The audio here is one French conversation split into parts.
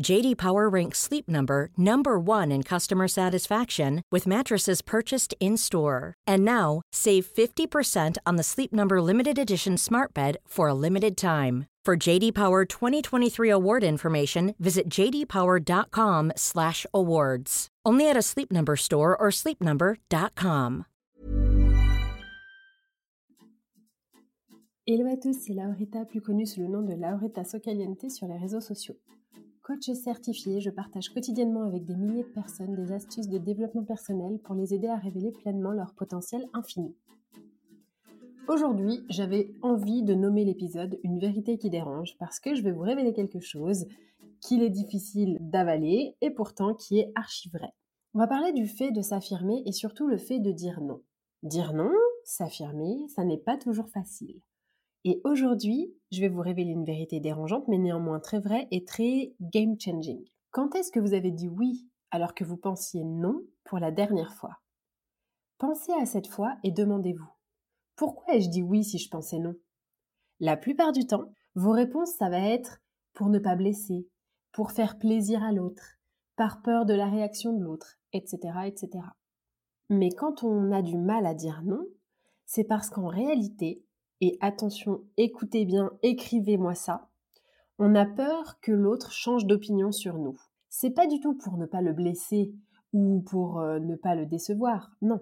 JD Power ranks Sleep Number number 1 in customer satisfaction with mattresses purchased in-store. And now, save 50% on the Sleep Number limited edition Smart Bed for a limited time. For JD Power 2023 award information, visit jdpower.com/awards. Only at a Sleep Number store or sleepnumber.com. Hello à tous, c'est Laurita, plus connue sous le nom de Laurita Socaliente sur les réseaux sociaux. Coach certifié, je partage quotidiennement avec des milliers de personnes des astuces de développement personnel pour les aider à révéler pleinement leur potentiel infini. Aujourd'hui, j'avais envie de nommer l'épisode Une vérité qui dérange parce que je vais vous révéler quelque chose qu'il est difficile d'avaler et pourtant qui est archi vrai. On va parler du fait de s'affirmer et surtout le fait de dire non. Dire non, s'affirmer, ça n'est pas toujours facile. Et aujourd'hui, je vais vous révéler une vérité dérangeante, mais néanmoins très vraie et très game changing. Quand est-ce que vous avez dit oui alors que vous pensiez non pour la dernière fois? Pensez à cette fois et demandez-vous pourquoi ai-je dit oui si je pensais non? La plupart du temps, vos réponses, ça va être pour ne pas blesser, pour faire plaisir à l'autre, par peur de la réaction de l'autre, etc., etc. Mais quand on a du mal à dire non, c'est parce qu'en réalité, et attention, écoutez bien, écrivez-moi ça, on a peur que l'autre change d'opinion sur nous. C'est pas du tout pour ne pas le blesser ou pour euh, ne pas le décevoir, non.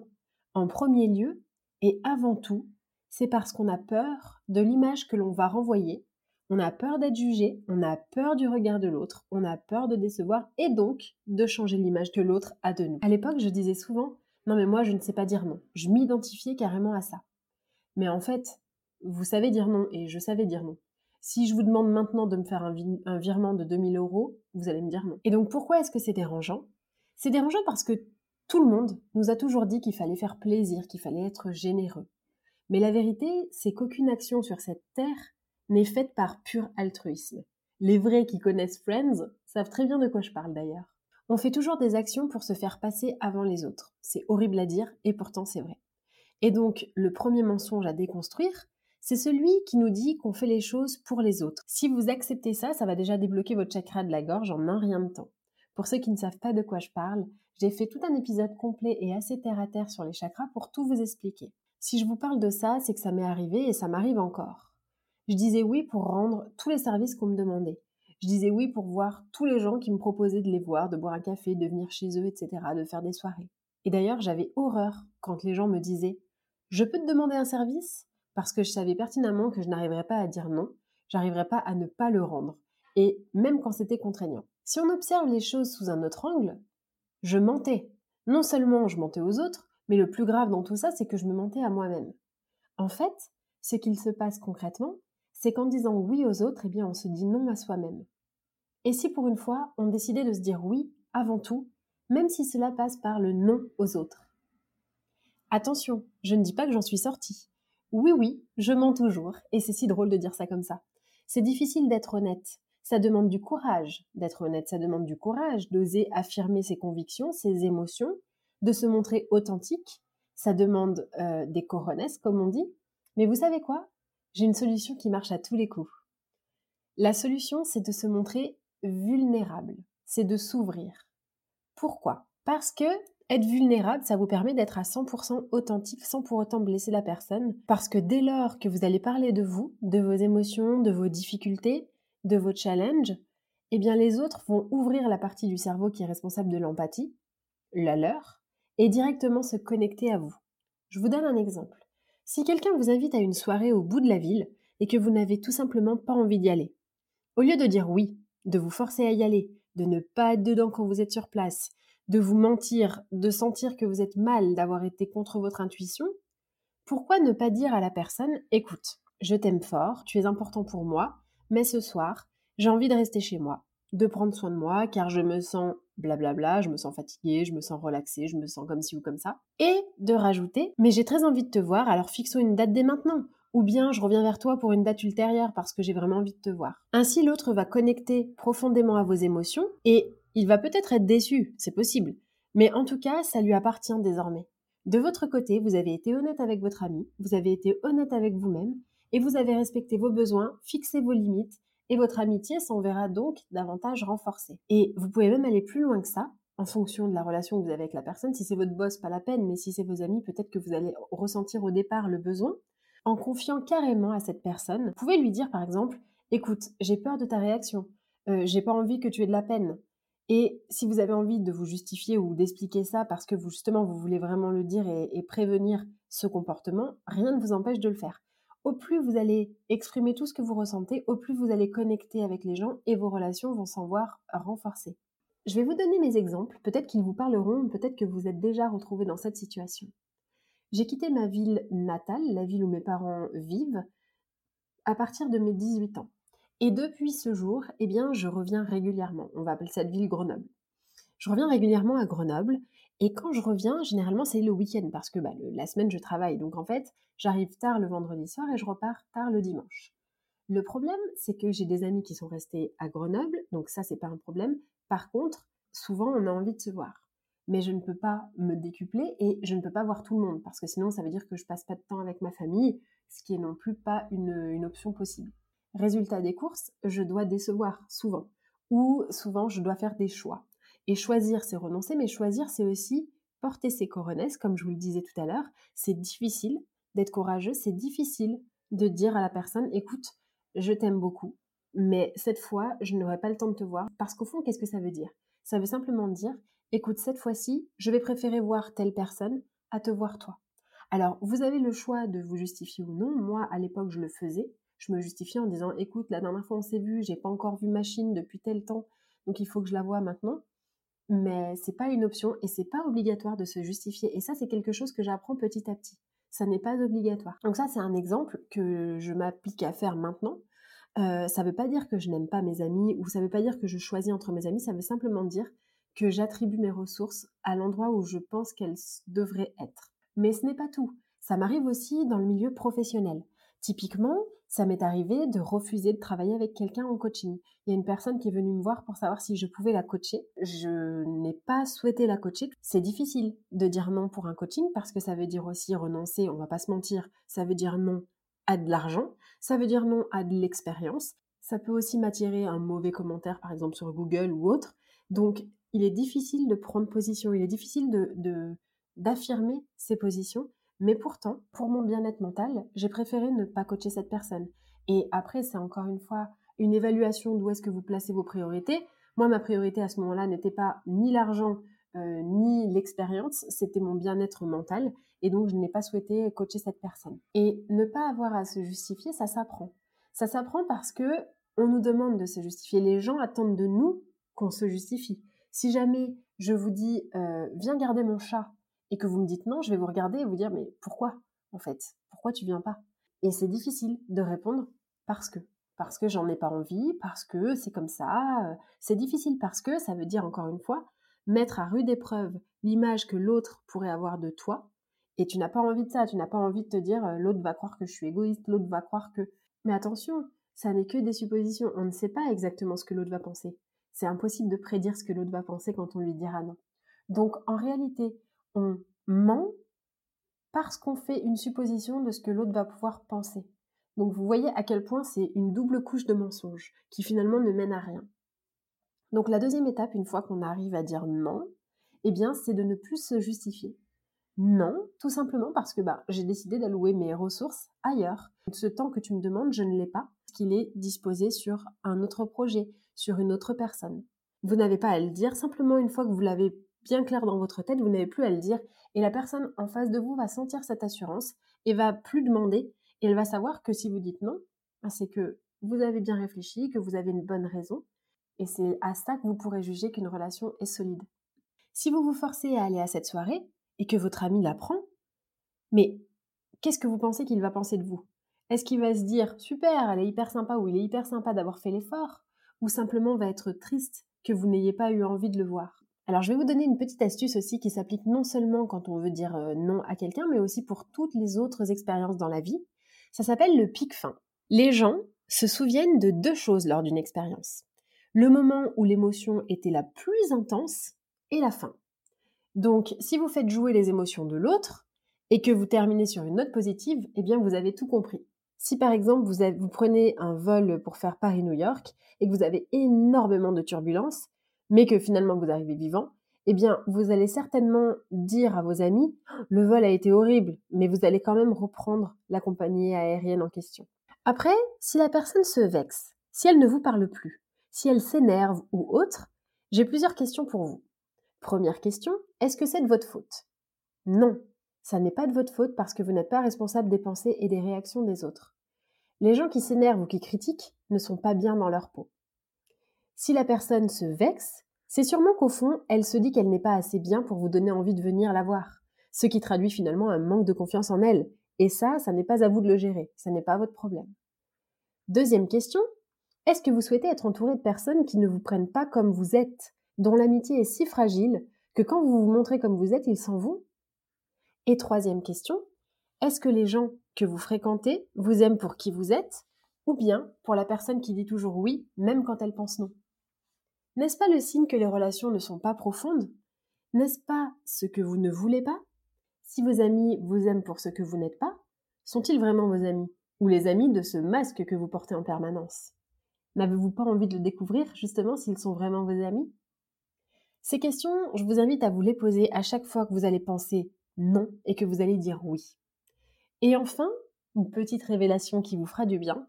En premier lieu, et avant tout, c'est parce qu'on a peur de l'image que l'on va renvoyer, on a peur d'être jugé, on a peur du regard de l'autre, on a peur de décevoir et donc de changer l'image que l'autre a de nous. À l'époque, je disais souvent non mais moi je ne sais pas dire non. Je m'identifiais carrément à ça. Mais en fait, vous savez dire non et je savais dire non. Si je vous demande maintenant de me faire un, virement de 2000 euros, vous allez me dire non. Et donc pourquoi est-ce que c'est dérangeant? C'est dérangeant parce que tout le monde nous a toujours dit qu'il fallait faire plaisir, qu'il fallait être généreux. Mais la vérité, c'est qu'aucune action sur cette terre n'est faite par pur altruisme. Les vrais qui connaissent Friends savent très bien de quoi je parle d'ailleurs. On fait toujours des actions pour se faire passer avant les autres. C'est horrible à dire et pourtant c'est vrai. Et donc, le premier mensonge à déconstruire, c'est celui qui nous dit qu'on fait les choses pour les autres. Si vous acceptez ça, ça va déjà débloquer votre chakra de la gorge en un rien de temps. Pour ceux qui ne savent pas de quoi je parle, j'ai fait tout un épisode complet et assez terre à terre sur les chakras pour tout vous expliquer. Si je vous parle de ça, c'est que ça m'est arrivé et ça m'arrive encore. Je disais oui pour rendre tous les services qu'on me demandait. Je disais oui pour voir tous les gens qui me proposaient de les voir, de boire un café, de venir chez eux, etc., de faire des soirées. Et d'ailleurs, j'avais horreur quand les gens me disaient Je peux te demander un service? Parce que je savais pertinemment que je n'arriverais pas à dire non, j'arriverais pas à ne pas le rendre, et même quand c'était contraignant. Si on observe les choses sous un autre angle, je mentais. Non seulement je mentais aux autres, mais le plus grave dans tout ça, c'est que je me mentais à moi-même. En fait, ce qu'il se passe concrètement, c'est qu'en disant oui aux autres, eh bien, on se dit non à soi-même. Et si pour une fois, on décidait de se dire oui avant tout, même si cela passe par le non aux autres Attention, je ne dis pas que j'en suis sortie. Oui, oui, je mens toujours, et c'est si drôle de dire ça comme ça. C'est difficile d'être honnête. Ça demande du courage d'être honnête, ça demande du courage d'oser affirmer ses convictions, ses émotions, de se montrer authentique. Ça demande euh, des coronesses, comme on dit. Mais vous savez quoi? J'ai une solution qui marche à tous les coups. La solution, c'est de se montrer vulnérable, c'est de s'ouvrir. Pourquoi? Parce que être vulnérable, ça vous permet d'être à 100% authentique sans pour autant blesser la personne. Parce que dès lors que vous allez parler de vous, de vos émotions, de vos difficultés, de vos challenges, eh bien les autres vont ouvrir la partie du cerveau qui est responsable de l'empathie, la leur, et directement se connecter à vous. Je vous donne un exemple. Si quelqu'un vous invite à une soirée au bout de la ville et que vous n'avez tout simplement pas envie d'y aller, au lieu de dire oui, de vous forcer à y aller, de ne pas être dedans quand vous êtes sur place, de vous mentir, de sentir que vous êtes mal d'avoir été contre votre intuition, pourquoi ne pas dire à la personne écoute, je t'aime fort, tu es important pour moi, mais ce soir, j'ai envie de rester chez moi, de prendre soin de moi car je me sens blablabla, je me sens fatiguée, je me sens relaxée, je me sens comme ci ou comme ça. Et de rajouter, mais j'ai très envie de te voir, alors fixons une date dès maintenant. Ou bien je reviens vers toi pour une date ultérieure parce que j'ai vraiment envie de te voir. Ainsi, l'autre va connecter profondément à vos émotions et il va peut-être être déçu, c'est possible. Mais en tout cas, ça lui appartient désormais. De votre côté, vous avez été honnête avec votre ami, vous avez été honnête avec vous-même et vous avez respecté vos besoins, fixé vos limites et votre amitié s'en verra donc davantage renforcée. Et vous pouvez même aller plus loin que ça, en fonction de la relation que vous avez avec la personne. Si c'est votre boss, pas la peine, mais si c'est vos amis, peut-être que vous allez ressentir au départ le besoin. En confiant carrément à cette personne, vous pouvez lui dire par exemple Écoute, j'ai peur de ta réaction, euh, j'ai pas envie que tu aies de la peine. Et si vous avez envie de vous justifier ou d'expliquer ça parce que vous, justement vous voulez vraiment le dire et prévenir ce comportement, rien ne vous empêche de le faire au plus vous allez exprimer tout ce que vous ressentez, au plus vous allez connecter avec les gens et vos relations vont s'en voir renforcées. Je vais vous donner mes exemples, peut-être qu'ils vous parleront, peut-être que vous êtes déjà retrouvé dans cette situation. J'ai quitté ma ville natale, la ville où mes parents vivent, à partir de mes 18 ans. Et depuis ce jour, eh bien, je reviens régulièrement. On va appeler cette ville Grenoble. Je reviens régulièrement à Grenoble et quand je reviens, généralement, c'est le week-end parce que bah, la semaine, je travaille. Donc en fait, j'arrive tard le vendredi soir et je repars tard le dimanche. Le problème, c'est que j'ai des amis qui sont restés à Grenoble, donc ça, c'est pas un problème. Par contre, souvent, on a envie de se voir. Mais je ne peux pas me décupler et je ne peux pas voir tout le monde parce que sinon, ça veut dire que je passe pas de temps avec ma famille, ce qui est non plus pas une, une option possible. Résultat des courses, je dois décevoir souvent ou souvent je dois faire des choix. Et choisir, c'est renoncer, mais choisir, c'est aussi porter ses coronesses, comme je vous le disais tout à l'heure. C'est difficile d'être courageux, c'est difficile de dire à la personne, écoute, je t'aime beaucoup, mais cette fois, je n'aurai pas le temps de te voir. Parce qu'au fond, qu'est-ce que ça veut dire? Ça veut simplement dire, écoute, cette fois-ci, je vais préférer voir telle personne à te voir toi. Alors, vous avez le choix de vous justifier ou non. Moi, à l'époque, je le faisais. Je me justifiais en disant, écoute, la dernière fois on s'est vu, j'ai pas encore vu machine depuis tel temps, donc il faut que je la voie maintenant mais c'est pas une option et c'est pas obligatoire de se justifier. Et ça, c'est quelque chose que j'apprends petit à petit. Ça n'est pas obligatoire. Donc ça, c'est un exemple que je m'applique à faire maintenant. Euh, ça veut pas dire que je n'aime pas mes amis ou ça veut pas dire que je choisis entre mes amis. Ça veut simplement dire que j'attribue mes ressources à l'endroit où je pense qu'elles devraient être. Mais ce n'est pas tout. Ça m'arrive aussi dans le milieu professionnel. Typiquement, ça m'est arrivé de refuser de travailler avec quelqu'un en coaching. Il y a une personne qui est venue me voir pour savoir si je pouvais la coacher. Je n'ai pas souhaité la coacher. C'est difficile de dire non pour un coaching parce que ça veut dire aussi renoncer, on va pas se mentir, ça veut dire non à de l'argent, ça veut dire non à de l'expérience. Ça peut aussi m'attirer un mauvais commentaire par exemple sur Google ou autre. Donc il est difficile de prendre position, il est difficile de d'affirmer ses positions mais pourtant, pour mon bien-être mental, j'ai préféré ne pas coacher cette personne. Et après, c'est encore une fois une évaluation d'où est-ce que vous placez vos priorités. Moi, ma priorité à ce moment-là n'était pas ni l'argent, euh, ni l'expérience, c'était mon bien-être mental. Et donc, je n'ai pas souhaité coacher cette personne. Et ne pas avoir à se justifier, ça s'apprend. Ça s'apprend parce que on nous demande de se justifier. Les gens attendent de nous qu'on se justifie. Si jamais je vous dis, euh, viens garder mon chat et que vous me dites non, je vais vous regarder et vous dire mais pourquoi en fait? Pourquoi tu viens pas? Et c'est difficile de répondre parce que parce que j'en ai pas envie, parce que c'est comme ça. Euh, c'est difficile parce que ça veut dire encore une fois mettre à rude épreuve l'image que l'autre pourrait avoir de toi. Et tu n'as pas envie de ça, tu n'as pas envie de te dire euh, l'autre va croire que je suis égoïste, l'autre va croire que. Mais attention, ça n'est que des suppositions. On ne sait pas exactement ce que l'autre va penser. C'est impossible de prédire ce que l'autre va penser quand on lui dira non. Donc en réalité, on ment parce qu'on fait une supposition de ce que l'autre va pouvoir penser. Donc vous voyez à quel point c'est une double couche de mensonges qui finalement ne mène à rien. Donc la deuxième étape, une fois qu'on arrive à dire non, eh bien c'est de ne plus se justifier. Non, tout simplement parce que bah, j'ai décidé d'allouer mes ressources ailleurs. Ce temps que tu me demandes, je ne l'ai pas, parce qu'il est disposé sur un autre projet, sur une autre personne. Vous n'avez pas à le dire, simplement une fois que vous l'avez bien clair dans votre tête, vous n'avez plus à le dire, et la personne en face de vous va sentir cette assurance et va plus demander, et elle va savoir que si vous dites non, bah, c'est que vous avez bien réfléchi, que vous avez une bonne raison, et c'est à ça que vous pourrez juger qu'une relation est solide. Si vous vous forcez à aller à cette soirée, et que votre ami l'apprend, mais qu'est-ce que vous pensez qu'il va penser de vous? Est-ce qu'il va se dire super, elle est hyper sympa ou il est hyper sympa d'avoir fait l'effort? Ou simplement va être triste que vous n'ayez pas eu envie de le voir? Alors je vais vous donner une petite astuce aussi qui s'applique non seulement quand on veut dire euh, non à quelqu'un, mais aussi pour toutes les autres expériences dans la vie. Ça s'appelle le pic fin. Les gens se souviennent de deux choses lors d'une expérience. Le moment où l'émotion était la plus intense et la fin. Donc, si vous faites jouer les émotions de l'autre et que vous terminez sur une note positive, eh bien, vous avez tout compris. Si par exemple, vous, prenez un vol pour faire Paris-New York et que vous avez énormément de turbulences, mais que finalement vous arrivez vivant, eh bien, vous allez certainement dire à vos amis, le vol a été horrible, mais vous allez quand même reprendre la compagnie aérienne en question. Après, si la personne se vexe, si elle ne vous parle plus, si elle s'énerve ou autre, j'ai plusieurs questions pour vous. Première question, est-ce que c'est de votre faute? Non, ça n'est pas de votre faute parce que vous n'êtes pas responsable des pensées et des réactions des autres. Les gens qui s'énervent ou qui critiquent ne sont pas bien dans leur peau. Si la personne se vexe, c'est sûrement qu'au fond, elle se dit qu'elle n'est pas assez bien pour vous donner envie de venir la voir, ce qui traduit finalement un manque de confiance en elle. Et ça, ça n'est pas à vous de le gérer, ça n'est pas votre problème. Deuxième question, est-ce que vous souhaitez être entouré de personnes qui ne vous prennent pas comme vous êtes, dont l'amitié est si fragile que quand vous vous montrez comme vous êtes, ils s'en vont? Et troisième question, est-ce que les gens que vous fréquentez vous aiment pour qui vous êtes ou bien pour la personne qui dit toujours oui, même quand elle pense non? N'est-ce pas le signe que les relations ne sont pas profondes? N'est-ce pas ce que vous ne voulez pas? Si vos amis vous aiment pour ce que vous n'êtes pas, sont-ils vraiment vos amis? Ou les amis de ce masque que vous portez en permanence? N'avez-vous pas envie de le découvrir justement s'ils sont vraiment vos amis? Ces questions, je vous invite à vous les poser à chaque fois que vous allez penser non et que vous allez dire oui. Et enfin, une petite révélation qui vous fera du bien,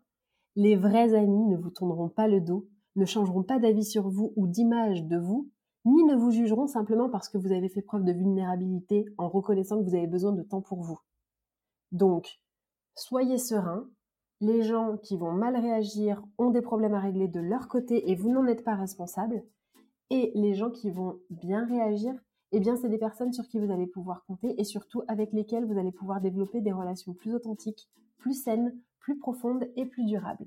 les vrais amis ne vous tourneront pas le dos, ne changeront pas d'avis sur vous ou d'image de vous, ni ne vous jugeront simplement parce que vous avez fait preuve de vulnérabilité en reconnaissant que vous avez besoin de temps pour vous. Donc, soyez serein, les gens qui vont mal réagir ont des problèmes à régler de leur côté et vous n'en êtes pas responsable, et les gens qui vont bien réagir, eh bien, c'est des personnes sur qui vous allez pouvoir compter et surtout avec lesquelles vous allez pouvoir développer des relations plus authentiques, plus saines, plus profondes et plus durables.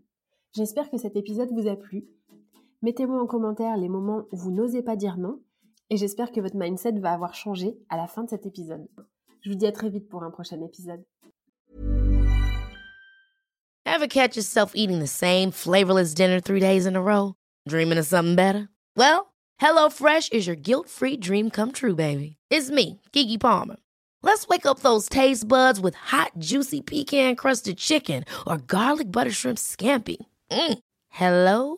J'espère que cet épisode vous a plu. Mettez-moi en commentaire les moments où vous n'osez pas dire non et j'espère que votre mindset va avoir changé à la fin de cet épisode. Je vous dis à très vite pour un prochain épisode. Ever catch yourself eating the same flavorless dinner three days in a row? Dreaming of something better? Well, HelloFresh is your guilt-free dream come true, baby. It's me, Kiki Palmer. Let's wake up those taste buds with hot, juicy pecan-crusted chicken or garlic butter shrimp scampi. Mm. Hello?